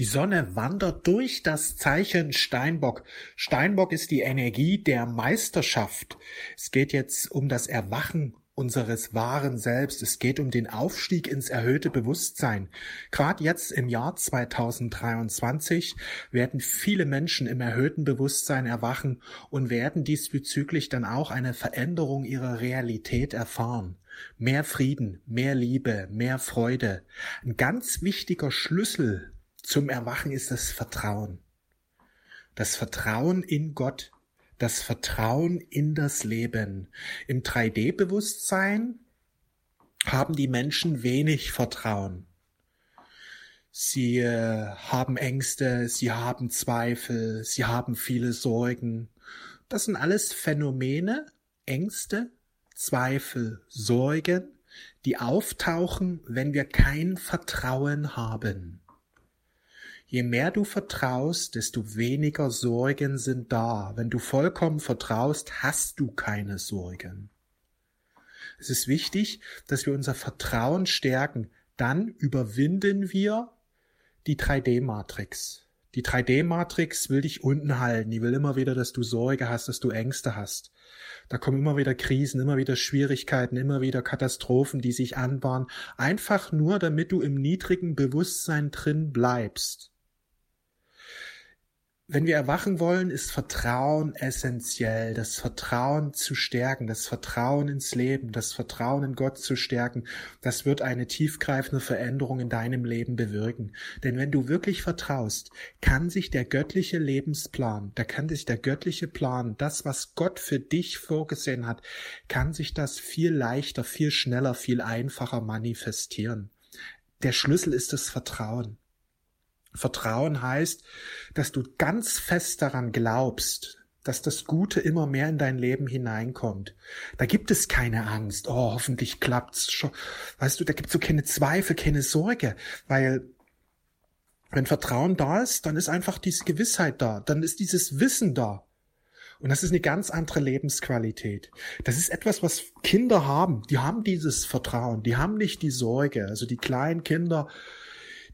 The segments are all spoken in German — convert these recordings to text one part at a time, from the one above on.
Die Sonne wandert durch das Zeichen Steinbock. Steinbock ist die Energie der Meisterschaft. Es geht jetzt um das Erwachen unseres wahren Selbst. Es geht um den Aufstieg ins erhöhte Bewusstsein. Gerade jetzt im Jahr 2023 werden viele Menschen im erhöhten Bewusstsein erwachen und werden diesbezüglich dann auch eine Veränderung ihrer Realität erfahren. Mehr Frieden, mehr Liebe, mehr Freude. Ein ganz wichtiger Schlüssel zum Erwachen ist das Vertrauen. Das Vertrauen in Gott, das Vertrauen in das Leben. Im 3D-Bewusstsein haben die Menschen wenig Vertrauen. Sie äh, haben Ängste, sie haben Zweifel, sie haben viele Sorgen. Das sind alles Phänomene, Ängste, Zweifel, Sorgen, die auftauchen, wenn wir kein Vertrauen haben. Je mehr du vertraust, desto weniger Sorgen sind da. Wenn du vollkommen vertraust, hast du keine Sorgen. Es ist wichtig, dass wir unser Vertrauen stärken. Dann überwinden wir die 3D-Matrix. Die 3D-Matrix will dich unten halten. Die will immer wieder, dass du Sorge hast, dass du Ängste hast. Da kommen immer wieder Krisen, immer wieder Schwierigkeiten, immer wieder Katastrophen, die sich anbahnen. Einfach nur, damit du im niedrigen Bewusstsein drin bleibst. Wenn wir erwachen wollen, ist Vertrauen essentiell. Das Vertrauen zu stärken, das Vertrauen ins Leben, das Vertrauen in Gott zu stärken, das wird eine tiefgreifende Veränderung in deinem Leben bewirken. Denn wenn du wirklich vertraust, kann sich der göttliche Lebensplan, da kann sich der göttliche Plan, das, was Gott für dich vorgesehen hat, kann sich das viel leichter, viel schneller, viel einfacher manifestieren. Der Schlüssel ist das Vertrauen. Vertrauen heißt, dass du ganz fest daran glaubst, dass das Gute immer mehr in dein Leben hineinkommt. Da gibt es keine Angst. Oh, hoffentlich klappt's schon. Weißt du, da gibt's so keine Zweifel, keine Sorge, weil wenn Vertrauen da ist, dann ist einfach diese Gewissheit da, dann ist dieses Wissen da. Und das ist eine ganz andere Lebensqualität. Das ist etwas, was Kinder haben. Die haben dieses Vertrauen, die haben nicht die Sorge. Also die kleinen Kinder,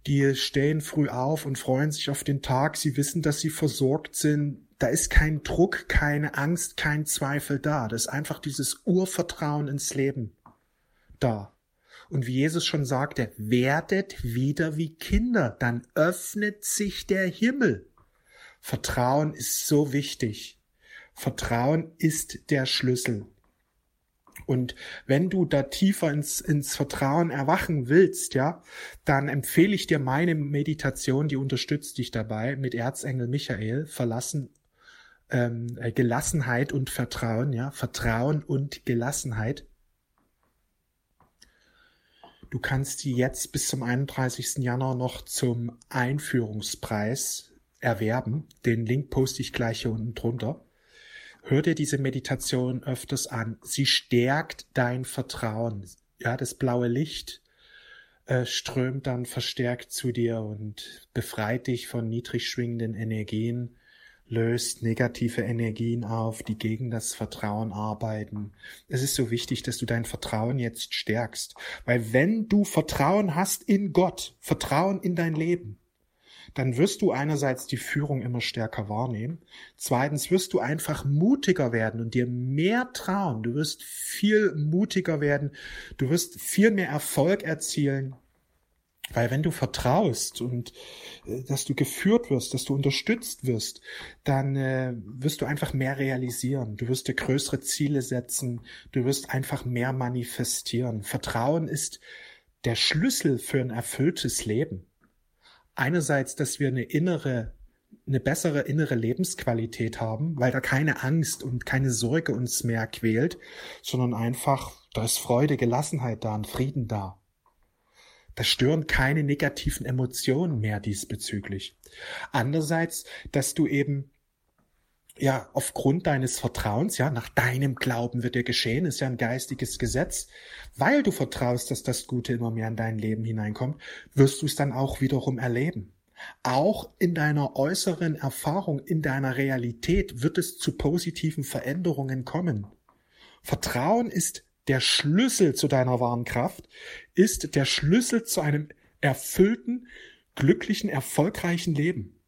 die stehen früh auf und freuen sich auf den Tag. Sie wissen, dass sie versorgt sind. Da ist kein Druck, keine Angst, kein Zweifel da. Das ist einfach dieses Urvertrauen ins Leben da. Und wie Jesus schon sagte, werdet wieder wie Kinder, dann öffnet sich der Himmel. Vertrauen ist so wichtig. Vertrauen ist der Schlüssel. Und wenn du da tiefer ins, ins Vertrauen erwachen willst, ja, dann empfehle ich dir meine Meditation, die unterstützt dich dabei mit Erzengel Michael, verlassen, ähm, äh, Gelassenheit und Vertrauen, ja, Vertrauen und Gelassenheit. Du kannst die jetzt bis zum 31. Januar noch zum Einführungspreis erwerben. Den Link poste ich gleich hier unten drunter. Hör dir diese Meditation öfters an. Sie stärkt dein Vertrauen. Ja, das blaue Licht äh, strömt dann verstärkt zu dir und befreit dich von niedrig schwingenden Energien, löst negative Energien auf, die gegen das Vertrauen arbeiten. Es ist so wichtig, dass du dein Vertrauen jetzt stärkst, weil wenn du Vertrauen hast in Gott, Vertrauen in dein Leben, dann wirst du einerseits die Führung immer stärker wahrnehmen. Zweitens wirst du einfach mutiger werden und dir mehr trauen. Du wirst viel mutiger werden. Du wirst viel mehr Erfolg erzielen. Weil wenn du vertraust und äh, dass du geführt wirst, dass du unterstützt wirst, dann äh, wirst du einfach mehr realisieren. Du wirst dir größere Ziele setzen. Du wirst einfach mehr manifestieren. Vertrauen ist der Schlüssel für ein erfülltes Leben einerseits, dass wir eine innere, eine bessere innere Lebensqualität haben, weil da keine Angst und keine Sorge uns mehr quält, sondern einfach, da ist Freude, Gelassenheit da, und Frieden da. Da stören keine negativen Emotionen mehr diesbezüglich. Andererseits, dass du eben ja, aufgrund deines Vertrauens, ja, nach deinem Glauben wird dir geschehen, ist ja ein geistiges Gesetz, weil du vertraust, dass das Gute immer mehr in dein Leben hineinkommt, wirst du es dann auch wiederum erleben. Auch in deiner äußeren Erfahrung, in deiner Realität wird es zu positiven Veränderungen kommen. Vertrauen ist der Schlüssel zu deiner wahren Kraft, ist der Schlüssel zu einem erfüllten, glücklichen, erfolgreichen Leben.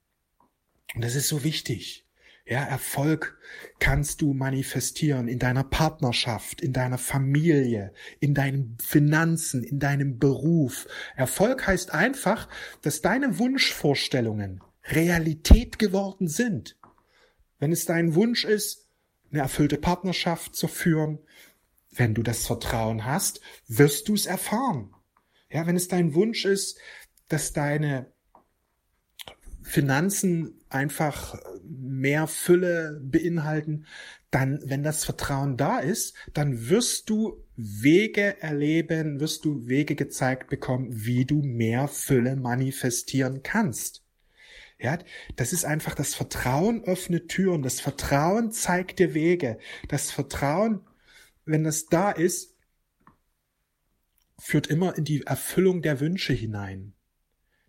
Und das ist so wichtig. Ja, Erfolg kannst du manifestieren in deiner Partnerschaft, in deiner Familie, in deinen Finanzen, in deinem Beruf. Erfolg heißt einfach, dass deine Wunschvorstellungen Realität geworden sind. Wenn es dein Wunsch ist, eine erfüllte Partnerschaft zu führen, wenn du das Vertrauen hast, wirst du es erfahren. Ja, wenn es dein Wunsch ist, dass deine Finanzen einfach mehr Fülle beinhalten, dann, wenn das Vertrauen da ist, dann wirst du Wege erleben, wirst du Wege gezeigt bekommen, wie du mehr Fülle manifestieren kannst. Ja, das ist einfach das Vertrauen öffnet Türen, das Vertrauen zeigt dir Wege, das Vertrauen, wenn das da ist, führt immer in die Erfüllung der Wünsche hinein.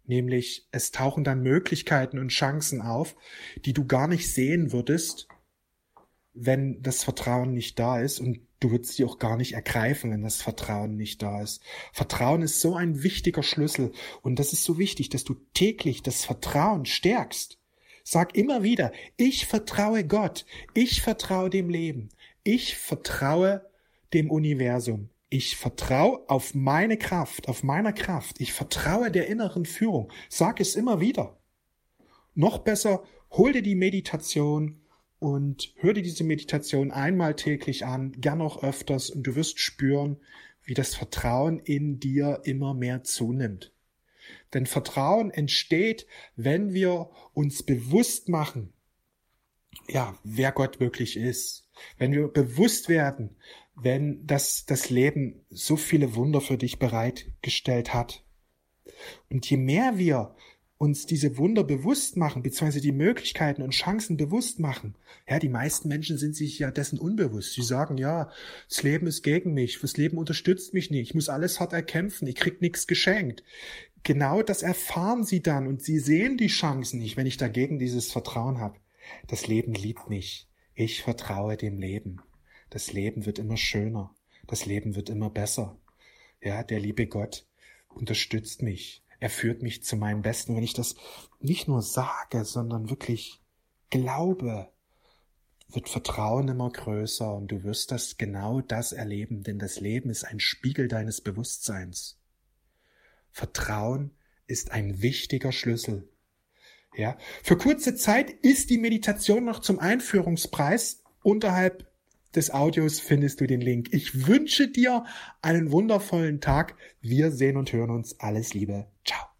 Nämlich es tauchen dann Möglichkeiten und Chancen auf, die du gar nicht sehen würdest, wenn das Vertrauen nicht da ist. Und du würdest sie auch gar nicht ergreifen, wenn das Vertrauen nicht da ist. Vertrauen ist so ein wichtiger Schlüssel. Und das ist so wichtig, dass du täglich das Vertrauen stärkst. Sag immer wieder, ich vertraue Gott, ich vertraue dem Leben, ich vertraue dem Universum, ich vertraue auf meine Kraft, auf meiner Kraft. Ich vertraue der inneren Führung. Sag es immer wieder. Noch besser, hol dir die Meditation und hör dir diese Meditation einmal täglich an, gern auch öfters und du wirst spüren, wie das Vertrauen in dir immer mehr zunimmt. Denn Vertrauen entsteht, wenn wir uns bewusst machen, ja, wer Gott wirklich ist. Wenn wir bewusst werden, wenn das, das Leben so viele Wunder für dich bereitgestellt hat. Und je mehr wir uns diese Wunder bewusst machen, beziehungsweise die Möglichkeiten und Chancen bewusst machen. Ja, die meisten Menschen sind sich ja dessen unbewusst. Sie sagen, ja, das Leben ist gegen mich, das Leben unterstützt mich nicht, ich muss alles hart erkämpfen, ich krieg nichts geschenkt. Genau das erfahren sie dann und sie sehen die Chancen nicht, wenn ich dagegen dieses Vertrauen habe. Das Leben liebt mich. Ich vertraue dem Leben. Das Leben wird immer schöner. Das Leben wird immer besser. Ja, der liebe Gott unterstützt mich. Er führt mich zu meinem Besten. Wenn ich das nicht nur sage, sondern wirklich glaube, wird Vertrauen immer größer und du wirst das genau das erleben, denn das Leben ist ein Spiegel deines Bewusstseins. Vertrauen ist ein wichtiger Schlüssel. Ja, für kurze Zeit ist die Meditation noch zum Einführungspreis unterhalb des Audios findest du den Link. Ich wünsche dir einen wundervollen Tag. Wir sehen und hören uns. Alles Liebe. Ciao.